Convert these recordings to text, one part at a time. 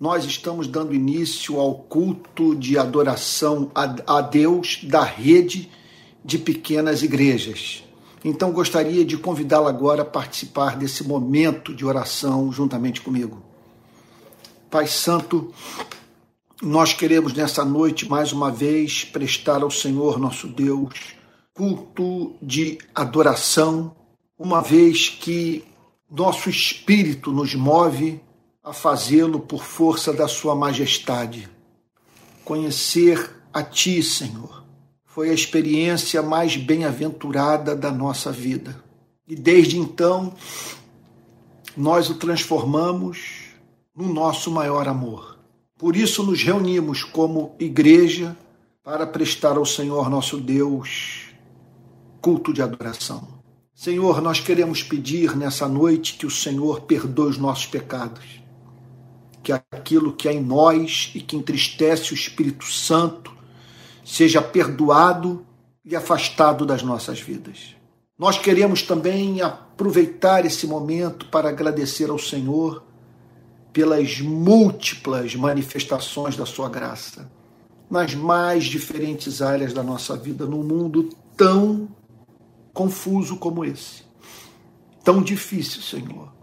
nós estamos dando início ao culto de adoração a Deus da rede de pequenas igrejas. Então gostaria de convidá-lo agora a participar desse momento de oração juntamente comigo. Pai Santo, nós queremos nessa noite mais uma vez prestar ao Senhor nosso Deus culto de adoração, uma vez que nosso espírito nos move a fazê-lo por força da Sua majestade. Conhecer a Ti, Senhor, foi a experiência mais bem-aventurada da nossa vida. E desde então, nós o transformamos no nosso maior amor. Por isso nos reunimos como igreja para prestar ao Senhor nosso Deus culto de adoração. Senhor, nós queremos pedir nessa noite que o Senhor perdoe os nossos pecados, que aquilo que é em nós e que entristece o Espírito Santo seja perdoado e afastado das nossas vidas. Nós queremos também aproveitar esse momento para agradecer ao Senhor pelas múltiplas manifestações da sua graça nas mais diferentes áreas da nossa vida, num mundo tão confuso como esse. Tão difícil, Senhor.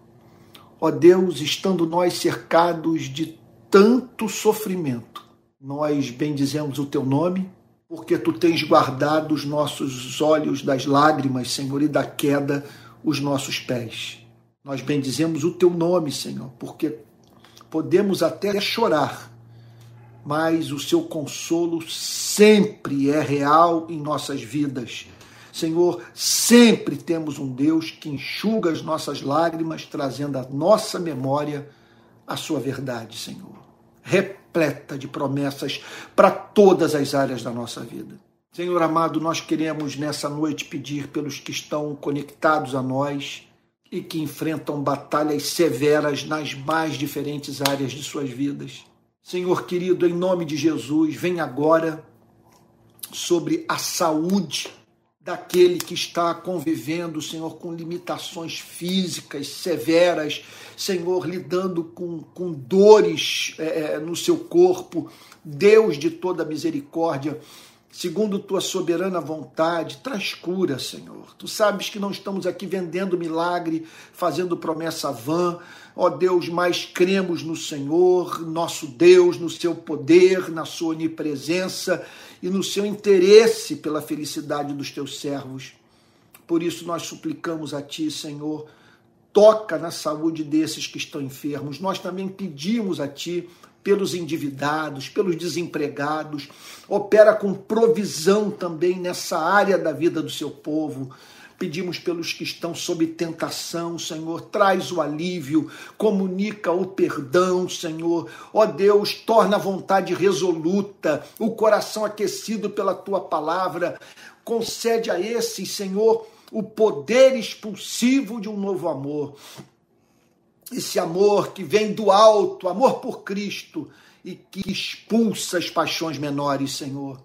Ó Deus, estando nós cercados de tanto sofrimento, nós bendizemos o teu nome, porque tu tens guardado os nossos olhos das lágrimas, Senhor, e da queda os nossos pés. Nós bendizemos o teu nome, Senhor, porque podemos até chorar, mas o seu consolo sempre é real em nossas vidas. Senhor, sempre temos um Deus que enxuga as nossas lágrimas, trazendo à nossa memória a sua verdade, Senhor. Repleta de promessas para todas as áreas da nossa vida. Senhor amado, nós queremos nessa noite pedir pelos que estão conectados a nós, e que enfrentam batalhas severas nas mais diferentes áreas de suas vidas. Senhor querido, em nome de Jesus, vem agora sobre a saúde daquele que está convivendo, Senhor, com limitações físicas severas, Senhor, lidando com, com dores é, no seu corpo. Deus de toda misericórdia, segundo tua soberana vontade, traz cura, Senhor. Tu sabes que não estamos aqui vendendo milagre, fazendo promessa vã. Ó Deus, mas cremos no Senhor, nosso Deus, no seu poder, na sua onipresença e no seu interesse pela felicidade dos teus servos. Por isso nós suplicamos a ti, Senhor, toca na saúde desses que estão enfermos. Nós também pedimos a ti pelos endividados, pelos desempregados, opera com provisão também nessa área da vida do seu povo. Pedimos pelos que estão sob tentação, Senhor, traz o alívio, comunica o perdão, Senhor. Ó Deus, torna a vontade resoluta, o coração aquecido pela tua palavra. Concede a esses, Senhor, o poder expulsivo de um novo amor esse amor que vem do alto, amor por Cristo e que expulsa as paixões menores, Senhor.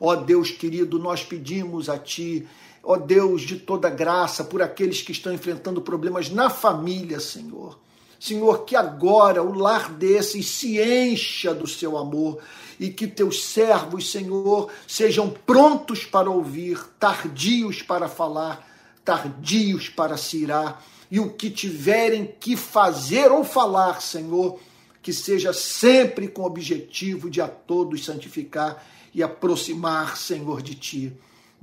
Ó Deus querido, nós pedimos a Ti, ó Deus de toda graça, por aqueles que estão enfrentando problemas na família, Senhor. Senhor, que agora o lar desses se encha do seu amor e que teus servos, Senhor, sejam prontos para ouvir, tardios para falar, tardios para se irar e o que tiverem que fazer ou falar, Senhor, que seja sempre com o objetivo de a todos santificar e aproximar, Senhor, de Ti.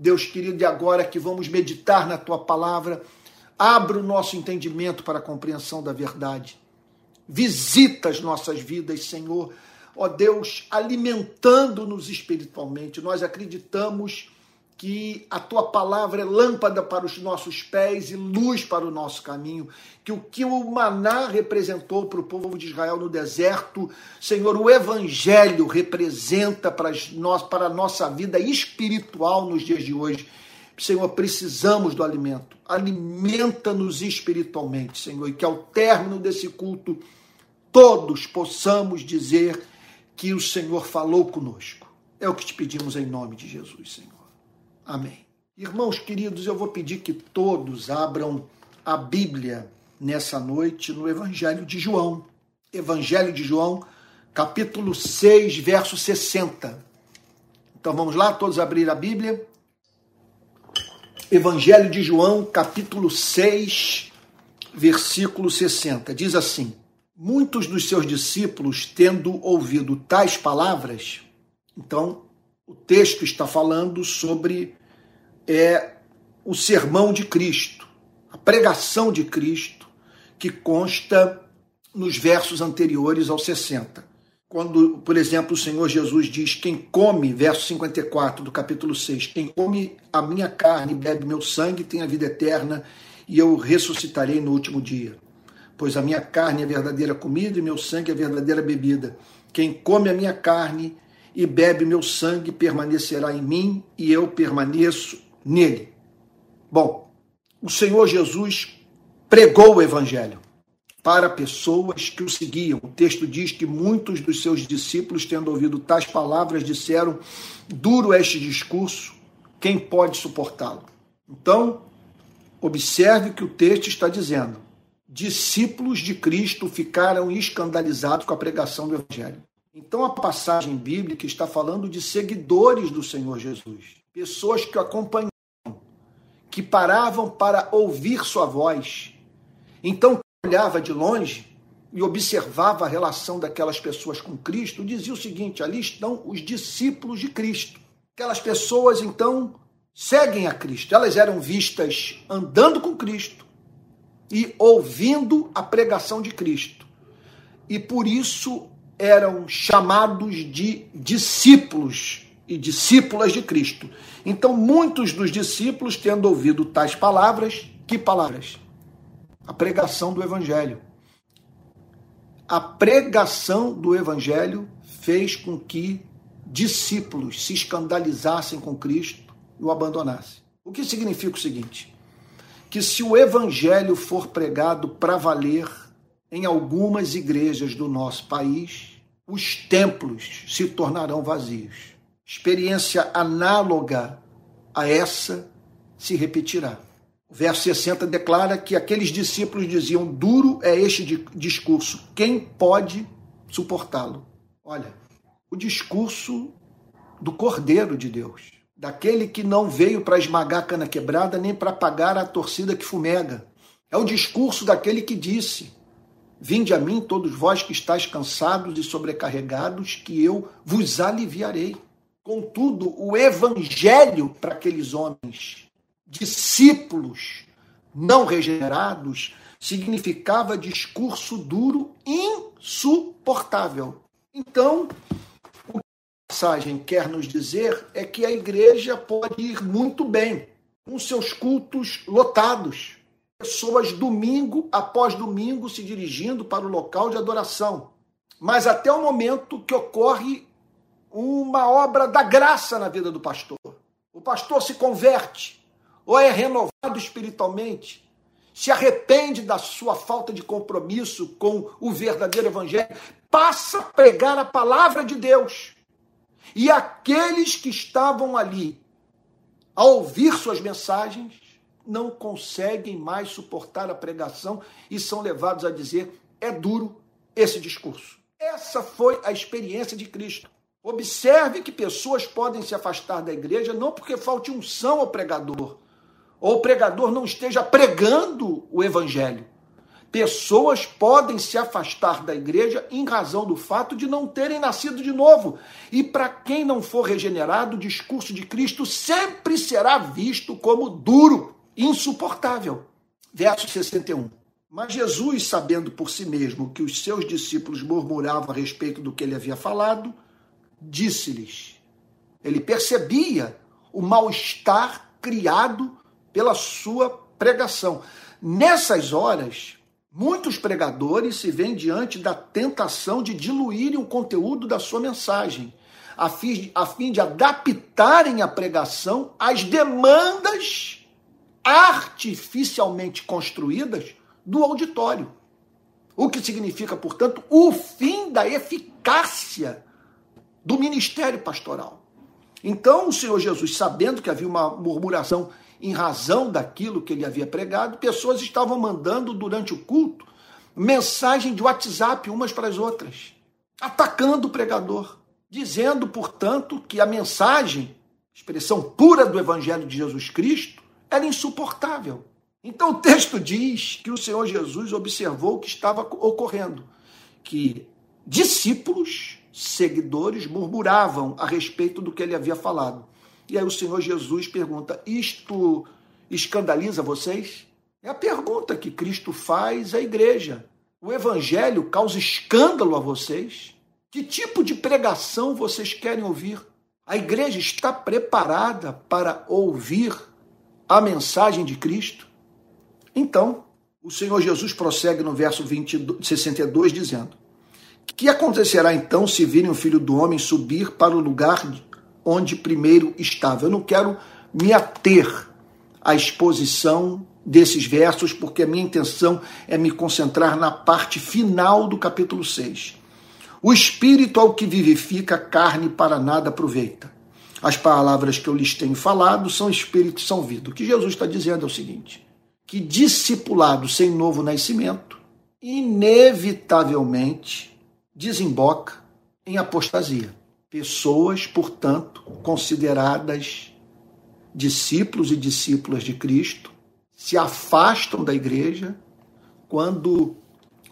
Deus querido, e agora que vamos meditar na Tua palavra, abra o nosso entendimento para a compreensão da verdade. Visita as nossas vidas, Senhor. Ó Deus, alimentando-nos espiritualmente. Nós acreditamos que a tua palavra é lâmpada para os nossos pés e luz para o nosso caminho, que o que o maná representou para o povo de Israel no deserto, Senhor, o evangelho representa para, nós, para a nossa vida espiritual nos dias de hoje. Senhor, precisamos do alimento. Alimenta-nos espiritualmente, Senhor, e que ao término desse culto todos possamos dizer que o Senhor falou conosco. É o que te pedimos em nome de Jesus, Senhor. Amém. Irmãos queridos, eu vou pedir que todos abram a Bíblia nessa noite no Evangelho de João. Evangelho de João, capítulo 6, verso 60. Então vamos lá, todos abrir a Bíblia. Evangelho de João, capítulo 6, versículo 60. Diz assim: Muitos dos seus discípulos, tendo ouvido tais palavras, então o texto está falando sobre é, o sermão de Cristo, a pregação de Cristo, que consta nos versos anteriores aos 60. Quando, por exemplo, o Senhor Jesus diz: Quem come, verso 54 do capítulo 6, quem come a minha carne e bebe meu sangue tem a vida eterna, e eu ressuscitarei no último dia. Pois a minha carne é verdadeira comida e meu sangue é verdadeira bebida. Quem come a minha carne e bebe meu sangue permanecerá em mim e eu permaneço nele. Bom, o Senhor Jesus pregou o evangelho para pessoas que o seguiam. O texto diz que muitos dos seus discípulos, tendo ouvido tais palavras, disseram: Duro este discurso, quem pode suportá-lo? Então, observe que o texto está dizendo. Discípulos de Cristo ficaram escandalizados com a pregação do Evangelho. Então, a passagem bíblica está falando de seguidores do Senhor Jesus, pessoas que o acompanhavam, que paravam para ouvir sua voz. Então, olhava de longe e observava a relação daquelas pessoas com Cristo, dizia o seguinte: ali estão os discípulos de Cristo. Aquelas pessoas, então, seguem a Cristo. Elas eram vistas andando com Cristo e ouvindo a pregação de Cristo. E por isso eram chamados de discípulos e discípulas de Cristo. Então, muitos dos discípulos, tendo ouvido tais palavras, que palavras? a pregação do Evangelho. A pregação do Evangelho fez com que discípulos se escandalizassem com Cristo e o abandonassem. O que significa o seguinte: que se o Evangelho for pregado para valer em algumas igrejas do nosso país, os templos se tornarão vazios. Experiência análoga a essa se repetirá. O verso 60 declara que aqueles discípulos diziam: Duro é este discurso, quem pode suportá-lo? Olha, o discurso do Cordeiro de Deus, daquele que não veio para esmagar a cana quebrada nem para apagar a torcida que fumega. É o discurso daquele que disse: Vinde a mim, todos vós que estáis cansados e sobrecarregados, que eu vos aliviarei. Contudo, o evangelho para aqueles homens discípulos não regenerados significava discurso duro, insuportável. Então, o que a passagem quer nos dizer é que a igreja pode ir muito bem, com seus cultos lotados, pessoas domingo após domingo se dirigindo para o local de adoração. Mas até o momento que ocorre uma obra da graça na vida do pastor. O pastor se converte, ou é renovado espiritualmente, se arrepende da sua falta de compromisso com o verdadeiro evangelho, passa a pregar a palavra de Deus. E aqueles que estavam ali a ouvir suas mensagens não conseguem mais suportar a pregação e são levados a dizer: é duro esse discurso. Essa foi a experiência de Cristo. Observe que pessoas podem se afastar da igreja não porque falte unção ao pregador, ou o pregador não esteja pregando o evangelho. Pessoas podem se afastar da igreja em razão do fato de não terem nascido de novo. E para quem não for regenerado, o discurso de Cristo sempre será visto como duro, insuportável. Verso 61. Mas Jesus, sabendo por si mesmo que os seus discípulos murmuravam a respeito do que ele havia falado, disse-lhes. Ele percebia o mal-estar criado pela sua pregação. Nessas horas, muitos pregadores se veem diante da tentação de diluírem o conteúdo da sua mensagem, a fim, a fim de adaptarem a pregação às demandas artificialmente construídas do auditório. O que significa, portanto, o fim da eficácia do ministério pastoral. Então, o Senhor Jesus, sabendo que havia uma murmuração em razão daquilo que ele havia pregado, pessoas estavam mandando durante o culto mensagem de WhatsApp umas para as outras. atacando o pregador, dizendo, portanto, que a mensagem, expressão pura do Evangelho de Jesus Cristo, era insuportável. Então o texto diz que o Senhor Jesus observou o que estava ocorrendo, que discípulos, seguidores, murmuravam a respeito do que ele havia falado. E aí o Senhor Jesus pergunta: Isto escandaliza vocês? É a pergunta que Cristo faz à igreja. O evangelho causa escândalo a vocês? Que tipo de pregação vocês querem ouvir? A igreja está preparada para ouvir a mensagem de Cristo? Então, o Senhor Jesus prossegue no verso 22, 62, dizendo: Que acontecerá então se virem o filho do homem subir para o lugar onde primeiro estava? Eu não quero me ater à exposição desses versos, porque a minha intenção é me concentrar na parte final do capítulo 6. O espírito ao que vivifica, a carne para nada aproveita. As palavras que eu lhes tenho falado são espírito e são vida. O que Jesus está dizendo é o seguinte: que discipulado sem novo nascimento, inevitavelmente desemboca em apostasia. Pessoas, portanto, consideradas discípulos e discípulas de Cristo, se afastam da igreja quando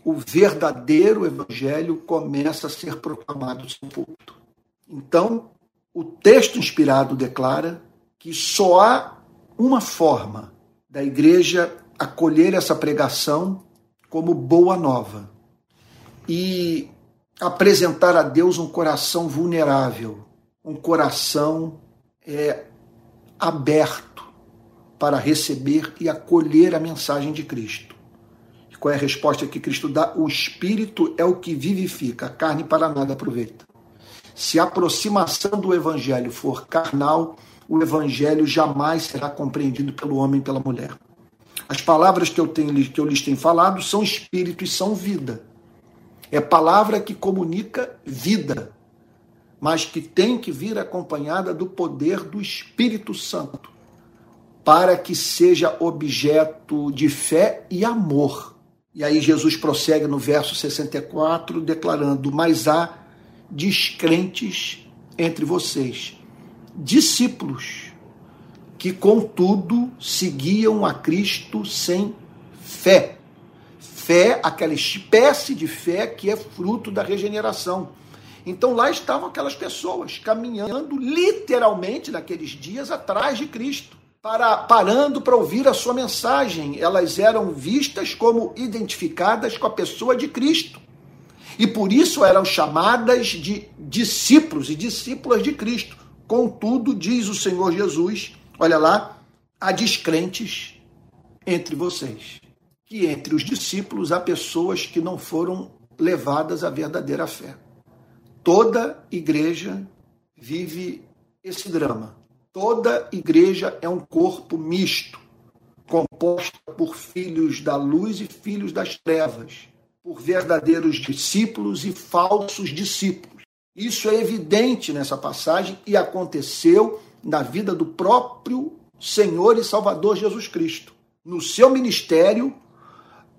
o verdadeiro evangelho começa a ser proclamado sem púlpito. Então, o texto inspirado declara que só há uma forma da igreja acolher essa pregação como boa nova e apresentar a Deus um coração vulnerável, um coração é, aberto para receber e acolher a mensagem de Cristo. E qual é a resposta que Cristo dá? O Espírito é o que vivifica, a carne para nada aproveita. Se a aproximação do Evangelho for carnal, o evangelho jamais será compreendido pelo homem e pela mulher. As palavras que eu, tenho, que eu lhes tenho falado são espírito e são vida. É palavra que comunica vida, mas que tem que vir acompanhada do poder do Espírito Santo, para que seja objeto de fé e amor. E aí Jesus prossegue no verso 64, declarando: Mas há descrentes entre vocês discípulos, que contudo seguiam a Cristo sem fé. Fé, aquela espécie de fé que é fruto da regeneração. Então lá estavam aquelas pessoas caminhando literalmente naqueles dias atrás de Cristo, para, parando para ouvir a sua mensagem. Elas eram vistas como identificadas com a pessoa de Cristo. E por isso eram chamadas de discípulos e discípulas de Cristo. Contudo, diz o Senhor Jesus, olha lá, há descrentes entre vocês, que entre os discípulos há pessoas que não foram levadas à verdadeira fé. Toda igreja vive esse drama. Toda igreja é um corpo misto, composto por filhos da luz e filhos das trevas, por verdadeiros discípulos e falsos discípulos. Isso é evidente nessa passagem e aconteceu na vida do próprio Senhor e Salvador Jesus Cristo. No seu ministério,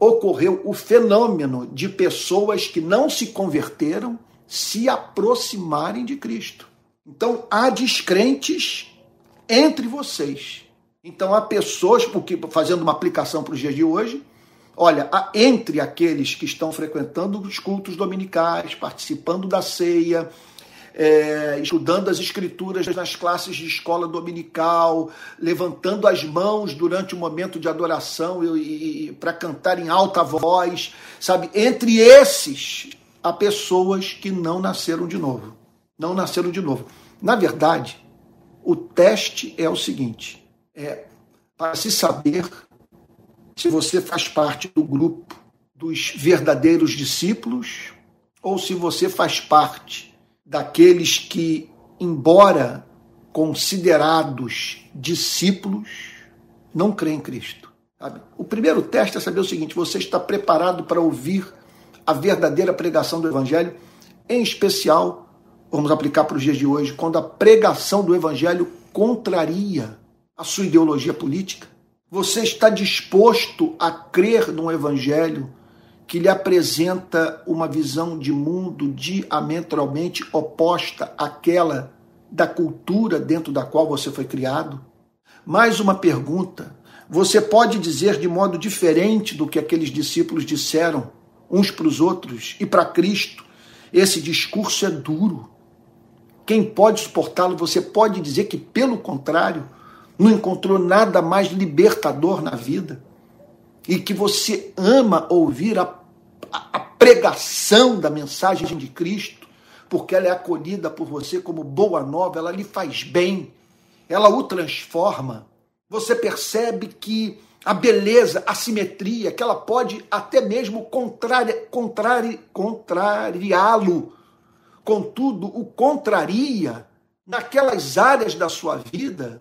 ocorreu o fenômeno de pessoas que não se converteram se aproximarem de Cristo. Então, há descrentes entre vocês. Então, há pessoas, porque fazendo uma aplicação para os dias de hoje, Olha, entre aqueles que estão frequentando os cultos dominicais, participando da ceia, é, estudando as escrituras nas classes de escola dominical, levantando as mãos durante o momento de adoração e, e para cantar em alta voz, sabe? Entre esses, há pessoas que não nasceram de novo. Não nasceram de novo. Na verdade, o teste é o seguinte: é para se saber se você faz parte do grupo dos verdadeiros discípulos ou se você faz parte daqueles que, embora considerados discípulos, não creem em Cristo. Sabe? O primeiro teste é saber o seguinte: você está preparado para ouvir a verdadeira pregação do Evangelho, em especial, vamos aplicar para os dias de hoje, quando a pregação do Evangelho contraria a sua ideologia política? Você está disposto a crer num evangelho que lhe apresenta uma visão de mundo diametralmente oposta àquela da cultura dentro da qual você foi criado? Mais uma pergunta. Você pode dizer de modo diferente do que aqueles discípulos disseram uns para os outros e para Cristo? Esse discurso é duro. Quem pode suportá-lo? Você pode dizer que, pelo contrário, não encontrou nada mais libertador na vida e que você ama ouvir a, a, pregação da mensagem de Cristo, porque ela é acolhida por você como boa nova, ela lhe faz bem, ela o transforma. Você percebe que a beleza, a simetria, que ela pode até mesmo contrari, contrari, contrariá-lo. Contudo, o contraria naquelas áreas da sua vida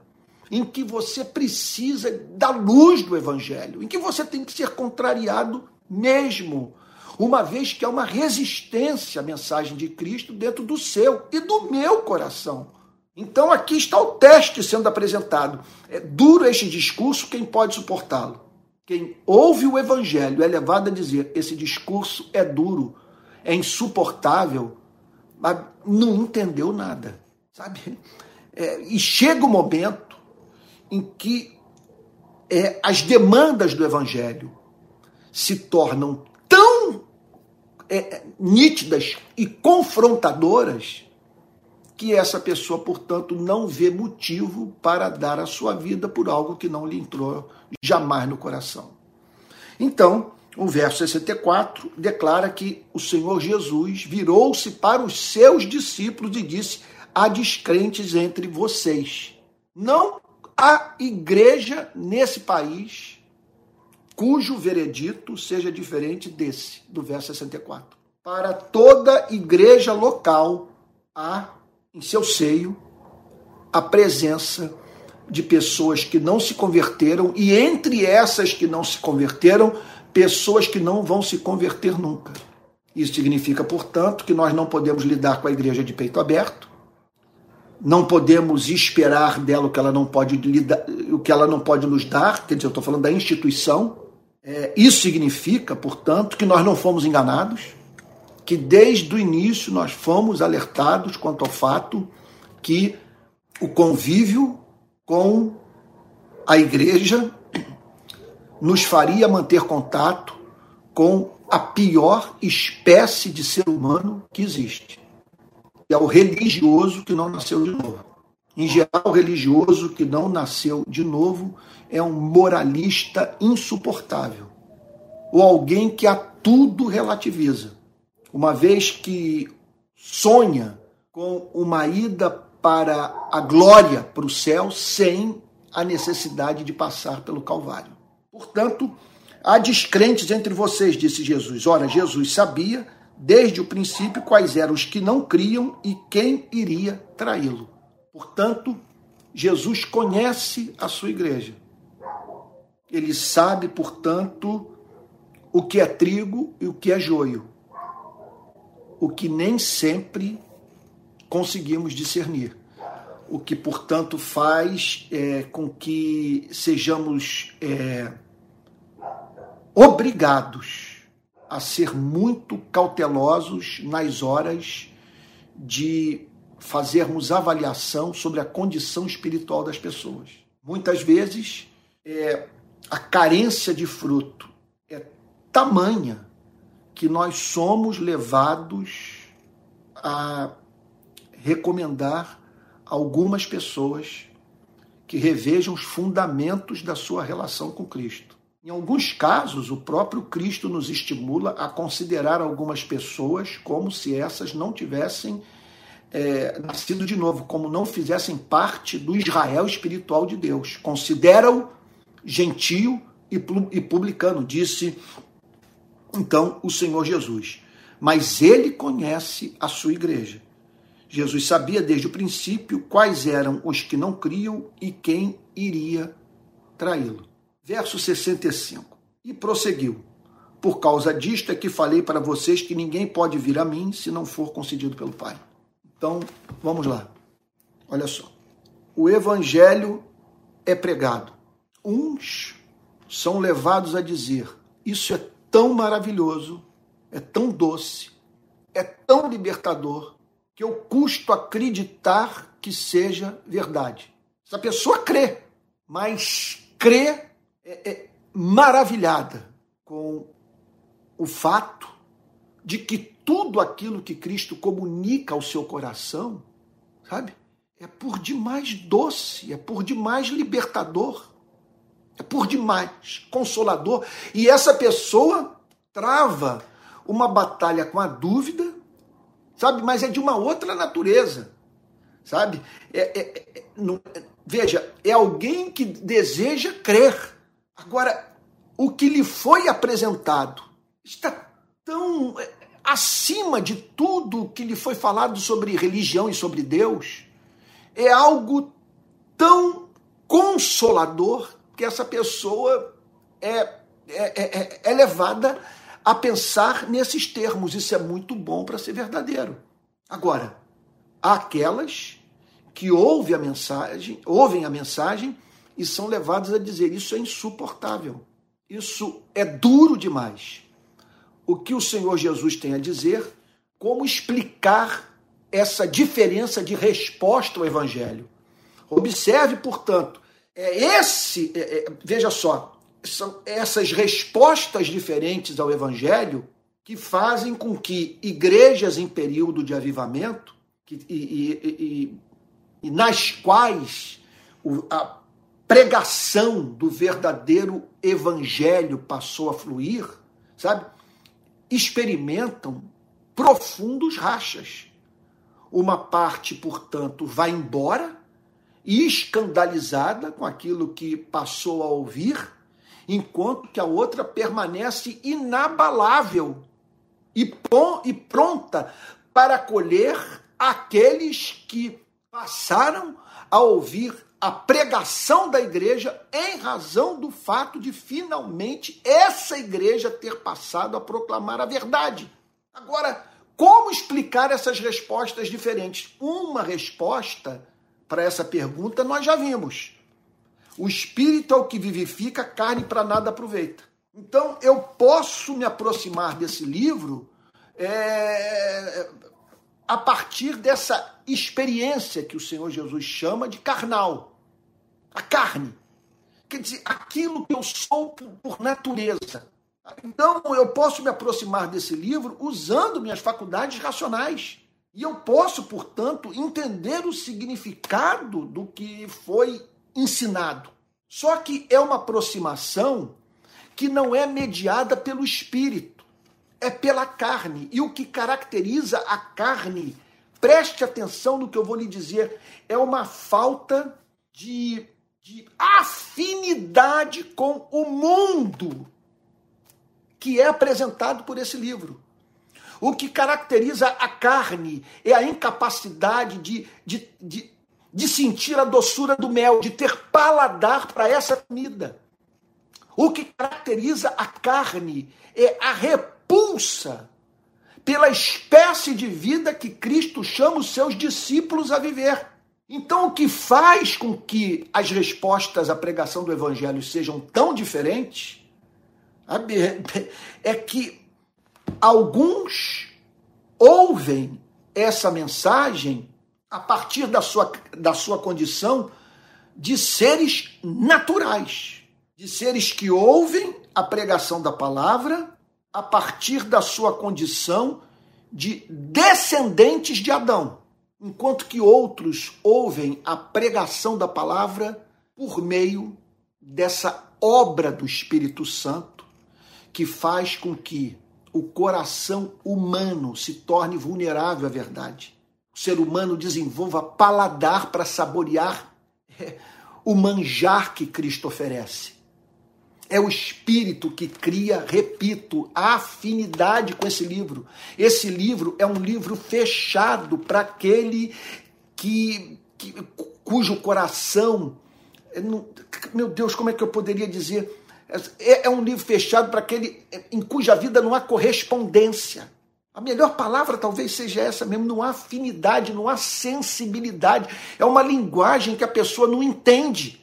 em que você precisa da luz do Evangelho, em que você tem que ser contrariado mesmo, uma vez que há uma resistência à mensagem de Cristo dentro do seu e do meu coração. Então aqui está o teste sendo apresentado. É duro este discurso, quem pode suportá-lo? Quem ouve o Evangelho é levado a dizer: esse discurso é duro, é insuportável, mas não entendeu nada, sabe? É, e chega o momento em que é, as demandas do Evangelho se tornam é, nítidas e confrontadoras que essa pessoa, portanto, não vê motivo para dar a sua vida por algo que não lhe entrou jamais no coração. Então, o verso 64 declara que o Senhor Jesus virou-se para os seus discípulos e disse: Há descrentes entre vocês. Não a igreja nesse país cujo veredito seja diferente desse, do verso 64. Para toda igreja local há em seu seio a presença de pessoas que não se converteram e entre essas que não se converteram, pessoas que não vão se converter nunca. Isso significa, portanto, que nós não podemos lidar com a igreja de peito aberto, não podemos esperar dela o que ela não pode o que ela não pode nos dar, quer dizer, eu estou falando da instituição. É, isso significa, portanto, que nós não fomos enganados, que desde o início nós fomos alertados quanto ao fato que o convívio com a igreja nos faria manter contato com a pior espécie de ser humano que existe é o religioso que não nasceu de novo. Em geral, o religioso que não nasceu de novo é um moralista insuportável, ou alguém que a tudo relativiza, uma vez que sonha com uma ida para a glória, para o céu, sem a necessidade de passar pelo Calvário. Portanto, há descrentes entre vocês, disse Jesus. Ora, Jesus sabia desde o princípio quais eram os que não criam e quem iria traí-lo. Portanto, Jesus conhece a sua igreja. Ele sabe, portanto, o que é trigo e o que é joio. O que nem sempre conseguimos discernir. O que, portanto, faz é, com que sejamos é, obrigados a ser muito cautelosos nas horas de fazermos avaliação sobre a condição espiritual das pessoas. Muitas vezes, é, a carência de fruto é tamanha que nós somos levados a recomendar algumas pessoas que revejam os fundamentos da sua relação com Cristo. Em alguns casos, o próprio Cristo nos estimula a considerar algumas pessoas como se essas não tivessem é, nascido de novo, como não fizessem parte do Israel espiritual de Deus. Considera-o gentio e, e publicano, disse então o Senhor Jesus. Mas ele conhece a sua igreja. Jesus sabia desde o princípio quais eram os que não criam e quem iria traí-lo. Verso 65. E prosseguiu: Por causa disto é que falei para vocês que ninguém pode vir a mim se não for concedido pelo Pai. Então, vamos lá. Olha só. O evangelho é pregado. Uns são levados a dizer: Isso é tão maravilhoso é tão doce, é tão libertador, que eu custo acreditar que seja verdade. Essa pessoa crê, mas crê é, é maravilhada com o fato de que tudo aquilo que Cristo comunica ao seu coração, sabe, é por demais doce, é por demais libertador, é por demais consolador. E essa pessoa trava uma batalha com a dúvida, sabe? Mas é de uma outra natureza, sabe? É, é, é, não, veja, é alguém que deseja crer. Agora, o que lhe foi apresentado está tão é, acima de tudo que lhe foi falado sobre religião e sobre Deus. É algo tão consolador que essa pessoa é, é, é, é levada a pensar nesses termos. Isso é muito bom para ser verdadeiro. Agora, há aquelas que ouvem a mensagem, ouvem a mensagem e são levadas a dizer isso é insuportável. Isso é duro demais. O que o Senhor Jesus tem a dizer, como explicar essa diferença de resposta ao evangelho. Observe, portanto, é esse, é, é, veja só, são essas respostas diferentes ao Evangelho que fazem com que igrejas em período de avivamento, que, e, e, e, e, nas quais o, a pregação do verdadeiro Evangelho passou a fluir, sabe? Experimentam profundos rachas. Uma parte, portanto, vai embora, escandalizada com aquilo que passou a ouvir, enquanto que a outra permanece inabalável e, e pronta para acolher aqueles que passaram a ouvir a pregação da igreja em razão do fato de finalmente essa igreja ter passado a proclamar a verdade. Agora, como explicar essas respostas diferentes? Uma resposta para essa pergunta nós já vimos. O espírito é o que vivifica, carne para nada aproveita. Então eu posso me aproximar desse livro é, a partir dessa experiência que o Senhor Jesus chama de carnal. A carne. Quer dizer, aquilo que eu sou por natureza. Então eu posso me aproximar desse livro usando minhas faculdades racionais. E eu posso, portanto, entender o significado do que foi ensinado. Só que é uma aproximação que não é mediada pelo espírito, é pela carne. E o que caracteriza a carne, preste atenção no que eu vou lhe dizer, é uma falta de, de afinidade com o mundo que é apresentado por esse livro. O que caracteriza a carne é a incapacidade de, de, de de sentir a doçura do mel, de ter paladar para essa comida. O que caracteriza a carne é a repulsa pela espécie de vida que Cristo chama os seus discípulos a viver. Então, o que faz com que as respostas à pregação do Evangelho sejam tão diferentes é que alguns ouvem essa mensagem a partir da sua, da sua condição de seres naturais, de seres que ouvem a pregação da palavra a partir da sua condição de descendentes de Adão, enquanto que outros ouvem a pregação da palavra por meio dessa obra do Espírito Santo que faz com que o coração humano se torne vulnerável à verdade o ser humano desenvolva paladar para saborear o manjar que Cristo oferece. É o Espírito que cria, repito, a afinidade com esse livro. Esse livro é um livro fechado para aquele que, que, cujo coração. É, meu Deus, como é que eu poderia dizer? É, é um livro fechado para aquele em cuja vida não há correspondência. A melhor palavra talvez seja essa mesmo, não há afinidade, não há sensibilidade. É uma linguagem que a pessoa não entende.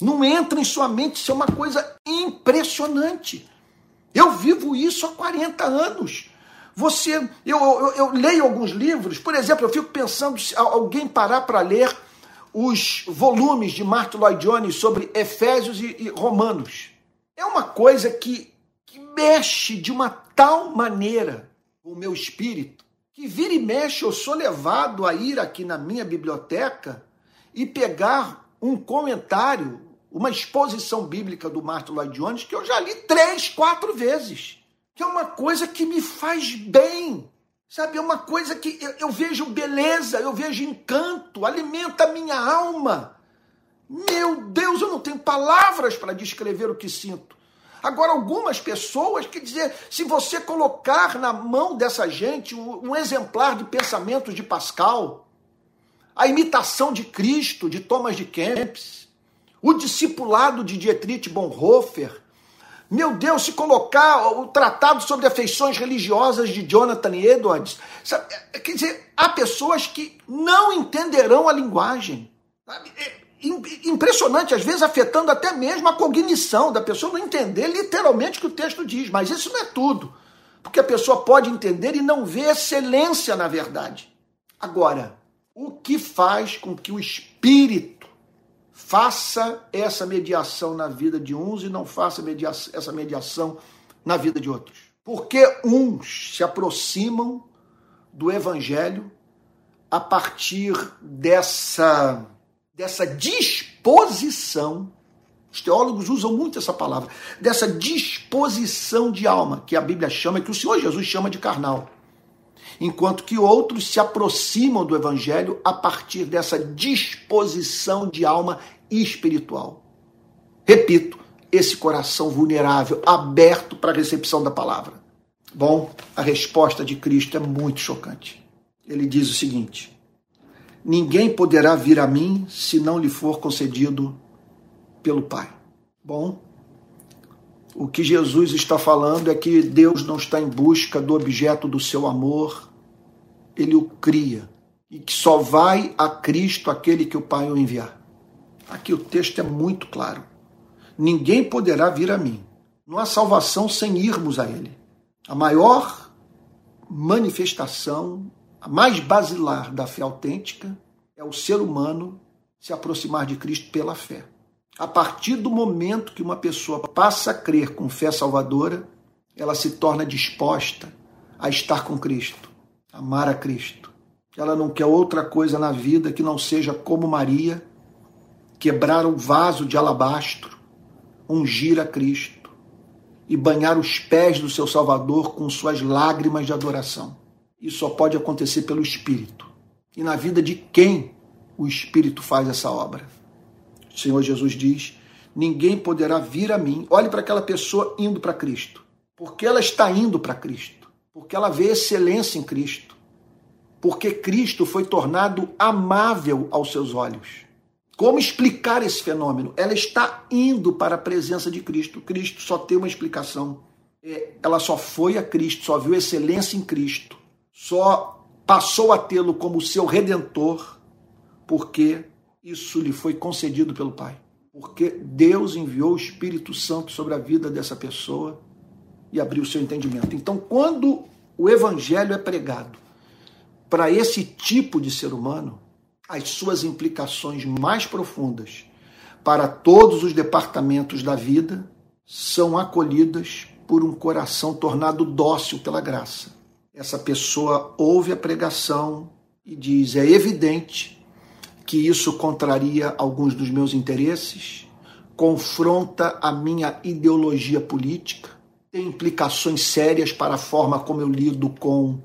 Não entra em sua mente, isso é uma coisa impressionante. Eu vivo isso há 40 anos. Você, eu, eu, eu leio alguns livros, por exemplo, eu fico pensando se alguém parar para ler os volumes de Martin Lloyd Jones sobre Efésios e, e Romanos. É uma coisa que, que mexe de uma tal maneira o meu espírito que vira e mexe eu sou levado a ir aqui na minha biblioteca e pegar um comentário, uma exposição bíblica do Martin Lloyd Jones que eu já li três, quatro vezes. Que é uma coisa que me faz bem. Sabe, é uma coisa que eu, eu vejo beleza, eu vejo encanto, alimenta a minha alma. Meu Deus, eu não tenho palavras para descrever o que sinto. Agora, algumas pessoas, quer dizer, se você colocar na mão dessa gente um exemplar de pensamentos de Pascal, a imitação de Cristo, de Thomas de Kempis, o discipulado de Dietrich Bonhoeffer, meu Deus, se colocar o tratado sobre afeições religiosas de Jonathan Edwards, sabe? quer dizer, há pessoas que não entenderão a linguagem. Sabe? É, impressionante, às vezes afetando até mesmo a cognição da pessoa não entender literalmente o que o texto diz, mas isso não é tudo, porque a pessoa pode entender e não ver excelência na verdade. Agora, o que faz com que o espírito faça essa mediação na vida de uns e não faça mediação, essa mediação na vida de outros? Porque uns se aproximam do evangelho a partir dessa dessa disposição, os teólogos usam muito essa palavra, dessa disposição de alma, que a Bíblia chama, que o Senhor Jesus chama de carnal. Enquanto que outros se aproximam do Evangelho a partir dessa disposição de alma espiritual. Repito, esse coração vulnerável, aberto para a recepção da palavra. Bom, a resposta de Cristo é muito chocante. Ele diz o seguinte: Ninguém poderá vir a mim se não lhe for concedido pelo Pai. Bom, o que Jesus está falando é que Deus não está em busca do objeto do seu amor, ele o cria. E que só vai a Cristo aquele que o Pai o enviar. Aqui o texto é muito claro. Ninguém poderá vir a mim. Não há salvação sem irmos a Ele. A maior manifestação a mais basilar da fé autêntica é o ser humano se aproximar de Cristo pela fé. A partir do momento que uma pessoa passa a crer com fé salvadora, ela se torna disposta a estar com Cristo, amar a Cristo. Ela não quer outra coisa na vida que não seja como Maria, quebrar um vaso de alabastro, ungir a Cristo e banhar os pés do seu Salvador com suas lágrimas de adoração. Isso só pode acontecer pelo Espírito. E na vida de quem o Espírito faz essa obra? O Senhor Jesus diz: ninguém poderá vir a mim. Olhe para aquela pessoa indo para Cristo. Porque ela está indo para Cristo. Porque ela vê excelência em Cristo. Porque Cristo foi tornado amável aos seus olhos. Como explicar esse fenômeno? Ela está indo para a presença de Cristo. Cristo só tem uma explicação. É, ela só foi a Cristo, só viu excelência em Cristo só passou a tê-lo como seu redentor porque isso lhe foi concedido pelo Pai. Porque Deus enviou o Espírito Santo sobre a vida dessa pessoa e abriu seu entendimento. Então, quando o evangelho é pregado para esse tipo de ser humano, as suas implicações mais profundas para todos os departamentos da vida são acolhidas por um coração tornado dócil pela graça. Essa pessoa ouve a pregação e diz: é evidente que isso contraria alguns dos meus interesses, confronta a minha ideologia política, tem implicações sérias para a forma como eu lido com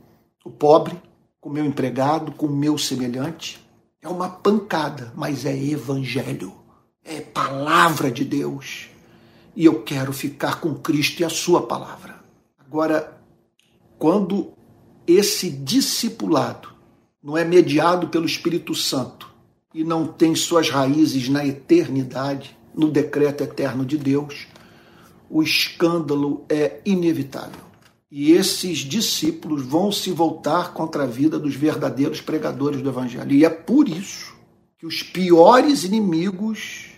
o pobre, com meu empregado, com meu semelhante. É uma pancada, mas é evangelho, é palavra de Deus. E eu quero ficar com Cristo e a Sua palavra. Agora, quando esse discipulado não é mediado pelo Espírito Santo e não tem suas raízes na eternidade, no decreto eterno de Deus, o escândalo é inevitável. E esses discípulos vão se voltar contra a vida dos verdadeiros pregadores do Evangelho. E é por isso que os piores inimigos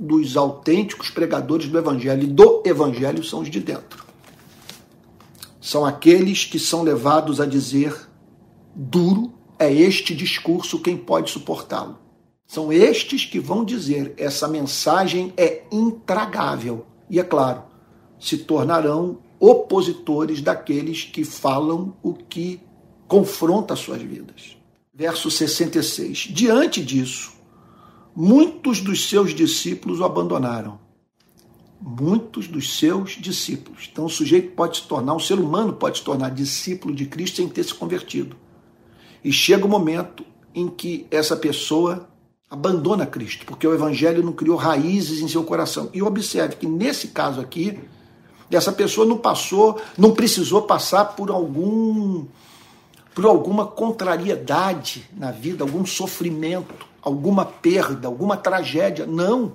dos autênticos pregadores do Evangelho e do Evangelho são os de dentro. são aqueles que são levados a dizer: duro é este discurso, quem pode suportá-lo? São estes que vão dizer: essa mensagem é intragável. E é claro, se tornarão opositores daqueles que falam o que confronta suas vidas. Verso 66. Diante disso, muitos dos seus discípulos o abandonaram. Muitos dos seus discípulos. Então, o sujeito pode se tornar, um ser humano pode se tornar discípulo de Cristo sem ter se convertido. E chega o momento em que essa pessoa abandona Cristo, porque o evangelho não criou raízes em seu coração. E observe que nesse caso aqui, essa pessoa não passou, não precisou passar por algum por alguma contrariedade na vida, algum sofrimento, alguma perda, alguma tragédia. Não.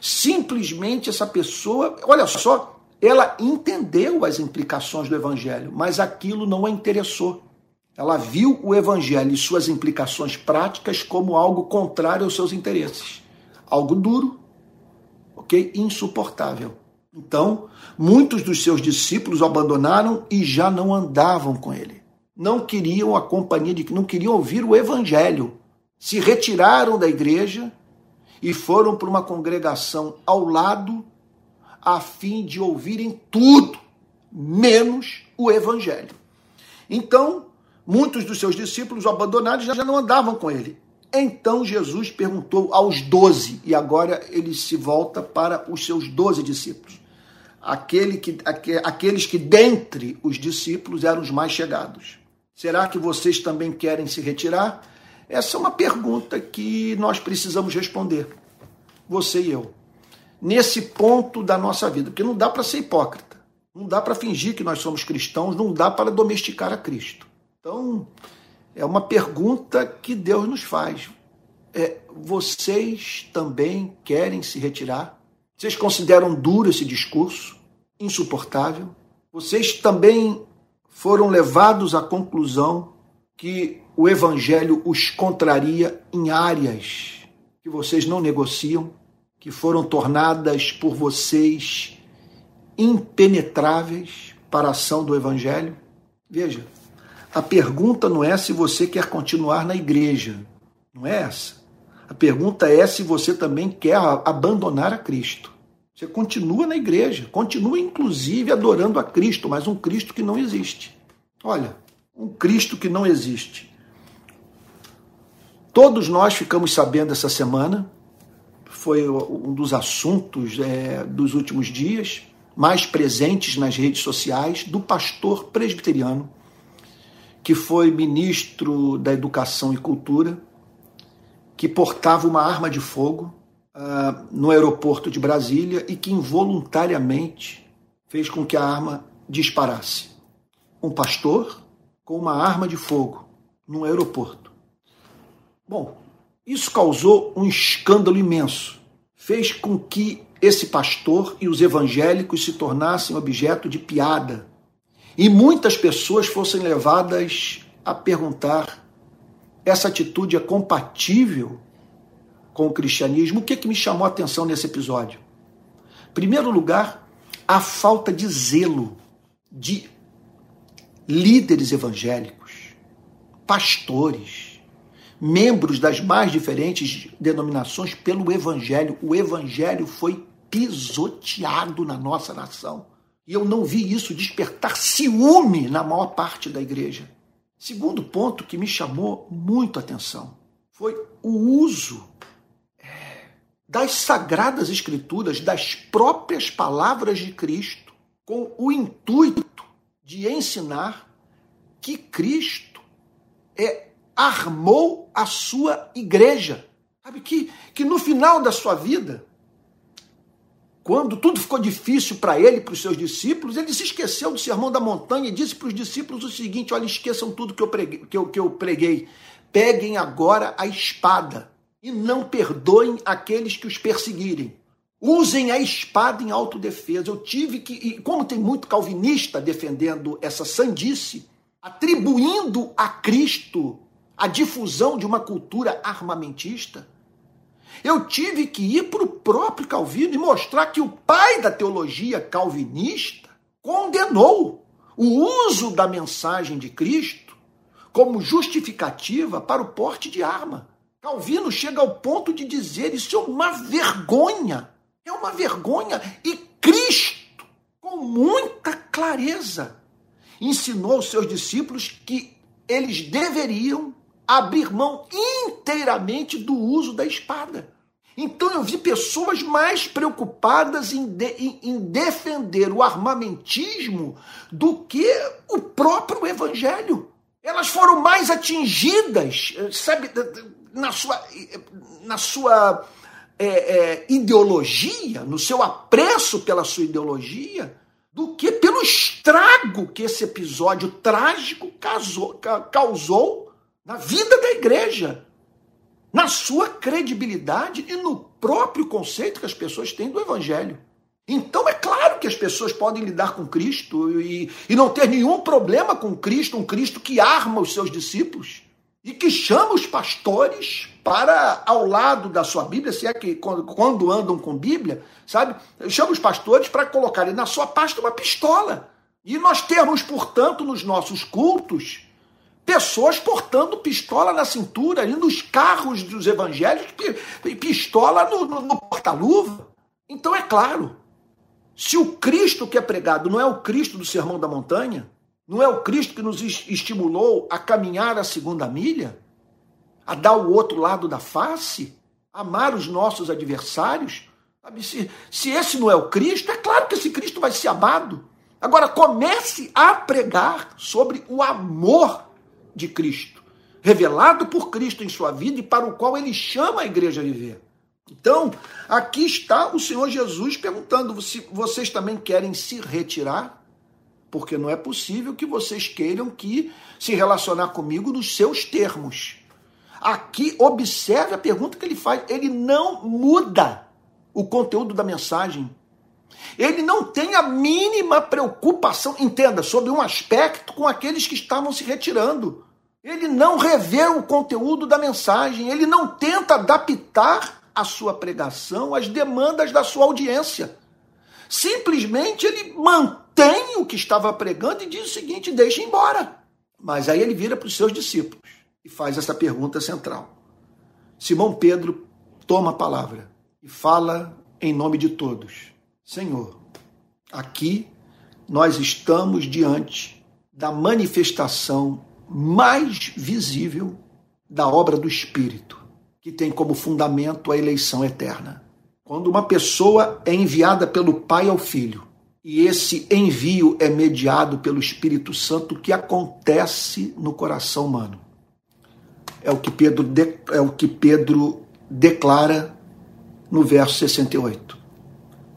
Simplesmente essa pessoa, olha só, ela entendeu as implicações do evangelho, mas aquilo não a interessou. Ela viu o evangelho e suas implicações práticas como algo contrário aos seus interesses. Algo duro, ok? Insuportável. Então, muitos dos seus discípulos o abandonaram e já não andavam com ele. Não queriam a companhia de não queriam ouvir o evangelho. Se retiraram da igreja e foram para uma congregação ao lado a fim de ouvirem tudo, menos o evangelho. Então, muitos dos seus discípulos e já não andavam com ele. Então Jesus perguntou aos doze, e agora ele se volta para os seus doze discípulos. Aquele que, aqueles que dentre os discípulos eram os mais chegados. Será que vocês também querem se retirar? Essa é uma pergunta que nós precisamos responder, você e eu, nesse ponto da nossa vida, porque não dá para ser hipócrita, não dá para fingir que nós somos cristãos, não dá para domesticar a Cristo. Então, é uma pergunta que Deus nos faz. É, vocês também querem se retirar? Vocês consideram duro esse discurso? Insuportável? Vocês também foram levados à conclusão que o evangelho os contraria em áreas que vocês não negociam, que foram tornadas por vocês impenetráveis para a ação do evangelho? Veja, a pergunta não é se você quer continuar na igreja. Não é essa. A pergunta é se você também quer abandonar a Cristo. Você continua na igreja, continua inclusive adorando a Cristo, mas um Cristo que não existe. Olha, um Cristo que não existe. Todos nós ficamos sabendo essa semana, foi um dos assuntos é, dos últimos dias, mais presentes nas redes sociais, do pastor presbiteriano que foi ministro da Educação e Cultura, que portava uma arma de fogo uh, no aeroporto de Brasília e que involuntariamente fez com que a arma disparasse. Um pastor com uma arma de fogo no aeroporto. Bom, isso causou um escândalo imenso. Fez com que esse pastor e os evangélicos se tornassem objeto de piada e muitas pessoas fossem levadas a perguntar: essa atitude é compatível com o cristianismo? O que, que me chamou a atenção nesse episódio? Em primeiro lugar, a falta de zelo de líderes evangélicos, pastores, membros das mais diferentes denominações pelo evangelho. O evangelho foi pisoteado na nossa nação. E eu não vi isso despertar ciúme na maior parte da igreja. Segundo ponto que me chamou muito a atenção foi o uso é, das sagradas escrituras, das próprias palavras de Cristo, com o intuito de ensinar que Cristo é, armou a sua igreja. Sabe que, que no final da sua vida, quando tudo ficou difícil para ele e para os seus discípulos, ele se esqueceu do sermão da montanha e disse para os discípulos o seguinte: olha, esqueçam tudo que eu, preguei, que, eu, que eu preguei. Peguem agora a espada e não perdoem aqueles que os perseguirem. Usem a espada em autodefesa. Eu tive que, e como tem muito calvinista defendendo essa sandice, atribuindo a Cristo a difusão de uma cultura armamentista, eu tive que ir para o próprio Calvino e mostrar que o pai da teologia calvinista condenou o uso da mensagem de Cristo como justificativa para o porte de arma. Calvino chega ao ponto de dizer isso é uma vergonha. É uma vergonha. E Cristo, com muita clareza, ensinou aos seus discípulos que eles deveriam abrir mão inteiramente do uso da espada. Então eu vi pessoas mais preocupadas em, de, em, em, defender o armamentismo do que o próprio evangelho. Elas foram mais atingidas, sabe, na sua, na sua é, é, ideologia, no seu apreço pela sua ideologia, do que pelo estrago que esse episódio trágico causou, causou na vida da igreja na sua credibilidade e no próprio conceito que as pessoas têm do Evangelho. Então é claro que as pessoas podem lidar com Cristo e, e não ter nenhum problema com Cristo, um Cristo que arma os seus discípulos e que chama os pastores para ao lado da sua Bíblia, se é que quando, andam com Bíblia, sabe? Chama os pastores para colocarem na sua pasta uma pistola. E nós temos, portanto, nos nossos cultos, pessoas portando pistola na cintura, ali nos carros dos evangélicos, pistola no, no, no porta-luva. Então é claro, se o Cristo que é pregado não é o Cristo do Sermão da Montanha, não é o Cristo que nos estimulou a caminhar a segunda milha, a dar o outro lado da face, amar os nossos adversários. Se, se esse não é o Cristo, é claro que esse Cristo vai ser amado. Agora comece a pregar sobre o amor de Cristo, revelado por Cristo em sua vida e para o qual ele chama a igreja a viver. Então, aqui está o Senhor Jesus perguntando se vocês também querem se retirar, porque não é possível que vocês queiram que se relacionar comigo nos seus termos. Aqui observe a pergunta que ele faz, ele não muda o conteúdo da mensagem. Ele não tem a mínima preocupação, entenda, sobre um aspecto com aqueles que estavam se retirando. Ele não revê o conteúdo da mensagem, ele não tenta adaptar a sua pregação às demandas da sua audiência. Simplesmente ele mantém o que estava pregando e diz o seguinte: deixa embora. Mas aí ele vira para os seus discípulos e faz essa pergunta central. Simão Pedro toma a palavra e fala em nome de todos: Senhor, aqui nós estamos diante da manifestação mais visível da obra do Espírito, que tem como fundamento a eleição eterna. Quando uma pessoa é enviada pelo Pai ao Filho, e esse envio é mediado pelo Espírito Santo, o que acontece no coração humano? É o que Pedro, de, é o que Pedro declara no verso 68.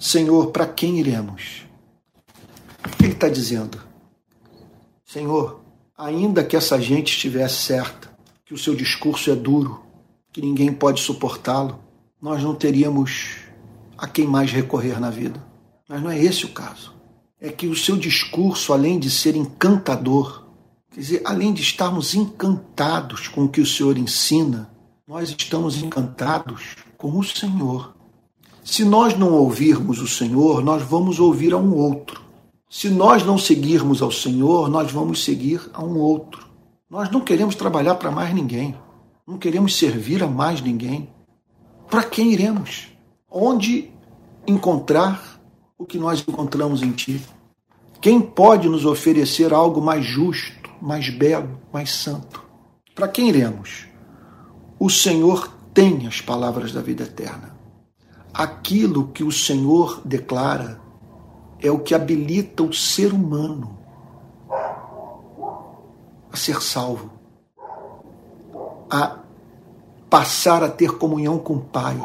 Senhor, para quem iremos? O que ele está dizendo? Senhor, ainda que essa gente estivesse certa, que o seu discurso é duro, que ninguém pode suportá-lo, nós não teríamos a quem mais recorrer na vida. Mas não é esse o caso. É que o seu discurso, além de ser encantador, quer dizer, além de estarmos encantados com o que o Senhor ensina, nós estamos encantados com o Senhor. Se nós não ouvirmos o Senhor, nós vamos ouvir a um outro. Se nós não seguirmos ao Senhor, nós vamos seguir a um outro. Nós não queremos trabalhar para mais ninguém. Não queremos servir a mais ninguém. Para quem iremos? Onde encontrar o que nós encontramos em Ti? Quem pode nos oferecer algo mais justo, mais belo, mais santo? Para quem iremos? O Senhor tem as palavras da vida eterna. Aquilo que o Senhor declara é o que habilita o ser humano a ser salvo, a passar a ter comunhão com o Pai,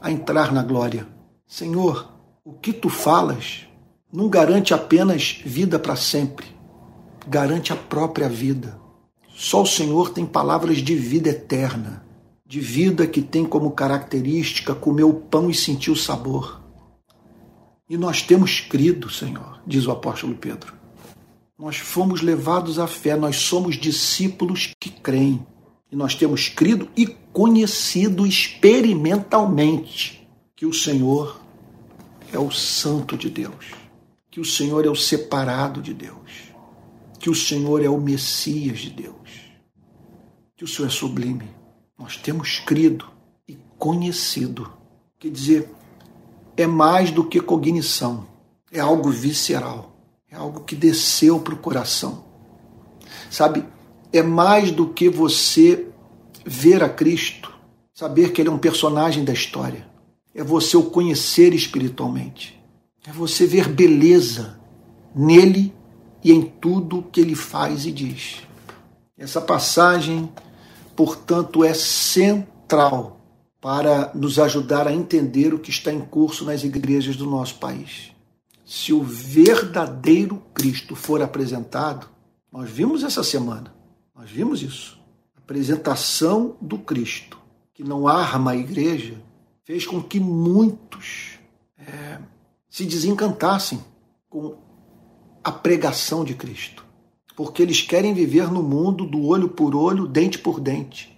a entrar na glória. Senhor, o que tu falas não garante apenas vida para sempre, garante a própria vida. Só o Senhor tem palavras de vida eterna, de vida que tem como característica comer o pão e sentir o sabor. E nós temos crido, Senhor, diz o apóstolo Pedro. Nós fomos levados à fé, nós somos discípulos que creem. E nós temos crido e conhecido experimentalmente que o Senhor é o Santo de Deus, que o Senhor é o separado de Deus, que o Senhor é o Messias de Deus, que o Senhor é sublime. Nós temos crido e conhecido. Quer dizer, é mais do que cognição, é algo visceral, é algo que desceu para o coração. Sabe, é mais do que você ver a Cristo, saber que Ele é um personagem da história. É você o conhecer espiritualmente. É você ver beleza nele e em tudo que ele faz e diz. Essa passagem, portanto, é central para nos ajudar a entender o que está em curso nas igrejas do nosso país. Se o verdadeiro Cristo for apresentado, nós vimos essa semana, nós vimos isso. A apresentação do Cristo, que não arma a igreja, fez com que muitos é, se desencantassem com a pregação de Cristo, porque eles querem viver no mundo do olho por olho, dente por dente.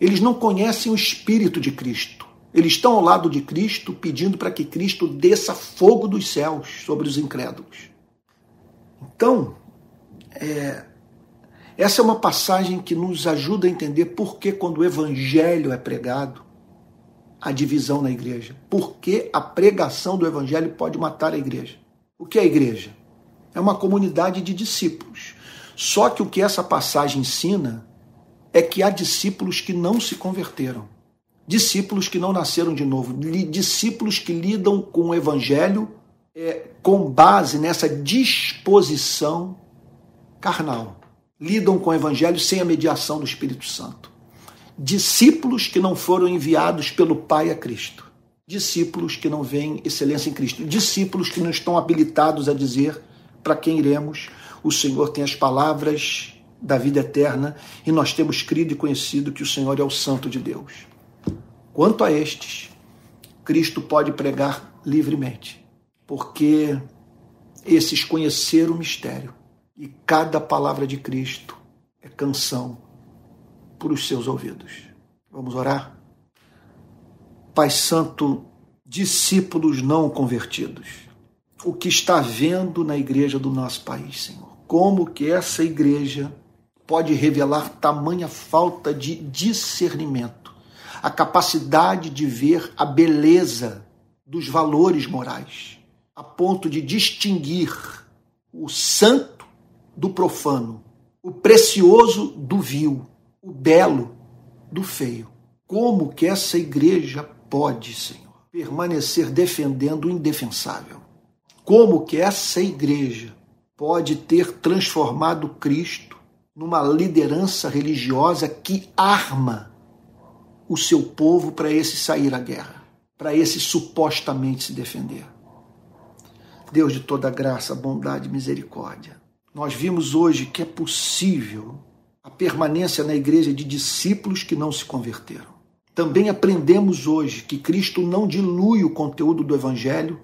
Eles não conhecem o Espírito de Cristo. Eles estão ao lado de Cristo pedindo para que Cristo desça fogo dos céus sobre os incrédulos. Então, é, essa é uma passagem que nos ajuda a entender por que, quando o Evangelho é pregado, a divisão na igreja. Porque a pregação do evangelho pode matar a igreja. O que é a igreja? É uma comunidade de discípulos. Só que o que essa passagem ensina é que há discípulos que não se converteram, discípulos que não nasceram de novo, discípulos que lidam com o evangelho é, com base nessa disposição carnal. Lidam com o evangelho sem a mediação do Espírito Santo. Discípulos que não foram enviados pelo Pai a Cristo, discípulos que não veem excelência em Cristo, discípulos que não estão habilitados a dizer para quem iremos: o Senhor tem as palavras da vida eterna e nós temos crido e conhecido que o Senhor é o Santo de Deus. Quanto a estes, Cristo pode pregar livremente, porque esses conheceram o mistério e cada palavra de Cristo é canção por os seus ouvidos. Vamos orar? Pai Santo, discípulos não convertidos, o que está vendo na igreja do nosso país, Senhor? Como que essa igreja pode revelar tamanha falta de discernimento, a capacidade de ver a beleza dos valores morais, a ponto de distinguir o santo do profano, o precioso do vil, o belo do feio. Como que essa igreja pode, Senhor, permanecer defendendo o indefensável? Como que essa igreja pode ter transformado Cristo numa liderança religiosa que arma o seu povo para esse sair à guerra, para esse supostamente se defender? Deus de toda graça, bondade e misericórdia. Nós vimos hoje que é possível a permanência na igreja de discípulos que não se converteram. Também aprendemos hoje que Cristo não dilui o conteúdo do evangelho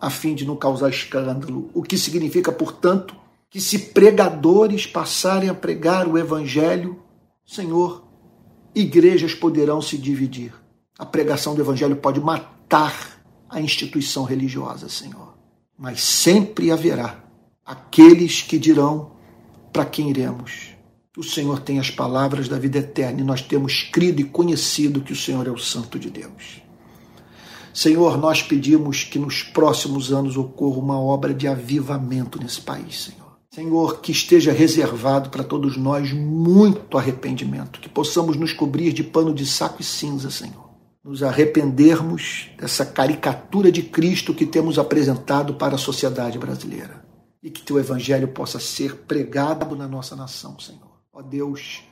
a fim de não causar escândalo, o que significa, portanto, que se pregadores passarem a pregar o evangelho, Senhor, igrejas poderão se dividir. A pregação do evangelho pode matar a instituição religiosa, Senhor. Mas sempre haverá aqueles que dirão para quem iremos o Senhor tem as palavras da vida eterna e nós temos crido e conhecido que o Senhor é o Santo de Deus. Senhor, nós pedimos que nos próximos anos ocorra uma obra de avivamento nesse país, Senhor. Senhor, que esteja reservado para todos nós muito arrependimento, que possamos nos cobrir de pano de saco e cinza, Senhor. Nos arrependermos dessa caricatura de Cristo que temos apresentado para a sociedade brasileira. E que teu evangelho possa ser pregado na nossa nação, Senhor ó Deus,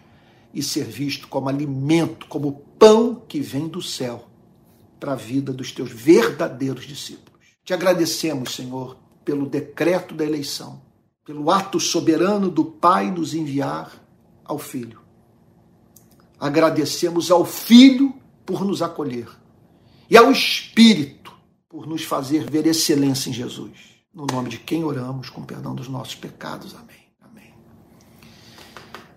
e ser visto como alimento, como pão que vem do céu para a vida dos teus verdadeiros discípulos. Te agradecemos, Senhor, pelo decreto da eleição, pelo ato soberano do Pai nos enviar ao Filho. Agradecemos ao Filho por nos acolher e ao Espírito por nos fazer ver excelência em Jesus. No nome de quem oramos, com perdão dos nossos pecados. Amém.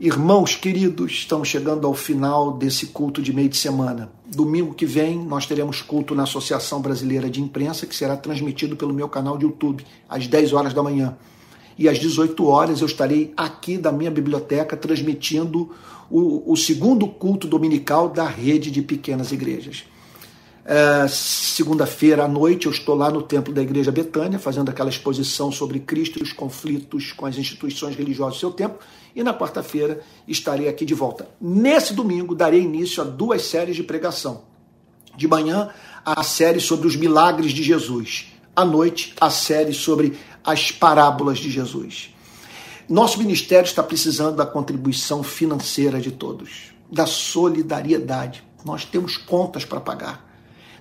Irmãos queridos, estamos chegando ao final desse culto de meio de semana. Domingo que vem nós teremos culto na Associação Brasileira de Imprensa, que será transmitido pelo meu canal de YouTube, às 10 horas da manhã. E às 18 horas eu estarei aqui da minha biblioteca transmitindo o, o segundo culto dominical da rede de pequenas igrejas. É, Segunda-feira à noite eu estou lá no templo da Igreja Betânia, fazendo aquela exposição sobre Cristo e os conflitos com as instituições religiosas do seu tempo. E na quarta-feira estarei aqui de volta. Nesse domingo darei início a duas séries de pregação. De manhã, a série sobre os milagres de Jesus. À noite, a série sobre as parábolas de Jesus. Nosso ministério está precisando da contribuição financeira de todos, da solidariedade. Nós temos contas para pagar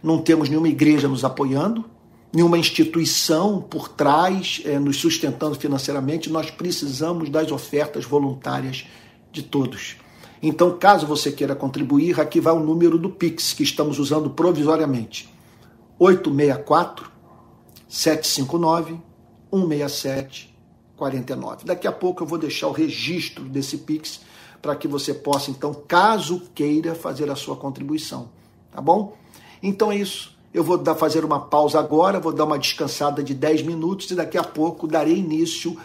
não temos nenhuma igreja nos apoiando, nenhuma instituição por trás é, nos sustentando financeiramente, nós precisamos das ofertas voluntárias de todos. Então, caso você queira contribuir, aqui vai o número do Pix que estamos usando provisoriamente: 864 759 167 49. Daqui a pouco eu vou deixar o registro desse Pix para que você possa, então, caso queira fazer a sua contribuição, tá bom? Então é isso. Eu vou dar, fazer uma pausa agora, vou dar uma descansada de 10 minutos e daqui a pouco darei início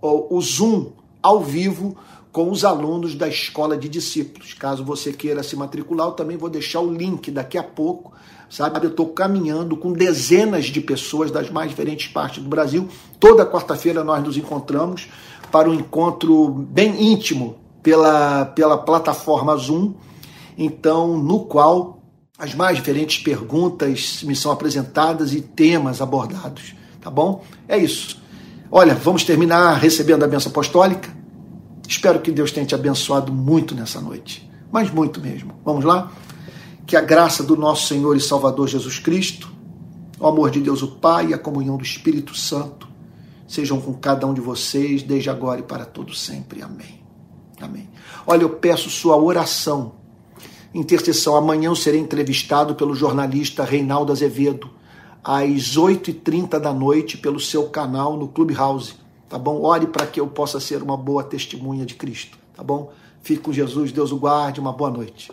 ao, o Zoom ao vivo com os alunos da Escola de Discípulos. Caso você queira se matricular, eu também vou deixar o link daqui a pouco. Sabe, eu estou caminhando com dezenas de pessoas das mais diferentes partes do Brasil. Toda quarta-feira nós nos encontramos para um encontro bem íntimo pela, pela plataforma Zoom, então no qual as mais diferentes perguntas me são apresentadas e temas abordados, tá bom? É isso. Olha, vamos terminar recebendo a benção apostólica. Espero que Deus tenha te abençoado muito nessa noite, mas muito mesmo. Vamos lá? Que a graça do nosso Senhor e Salvador Jesus Cristo, o amor de Deus o Pai e a comunhão do Espírito Santo sejam com cada um de vocês, desde agora e para todo sempre. Amém. Amém. Olha, eu peço sua oração intercessão. Amanhã eu serei entrevistado pelo jornalista Reinaldo Azevedo, às 8h30 da noite, pelo seu canal no Clubhouse. Tá bom? Ore para que eu possa ser uma boa testemunha de Cristo. Tá bom? Fique com Jesus, Deus o guarde, uma boa noite.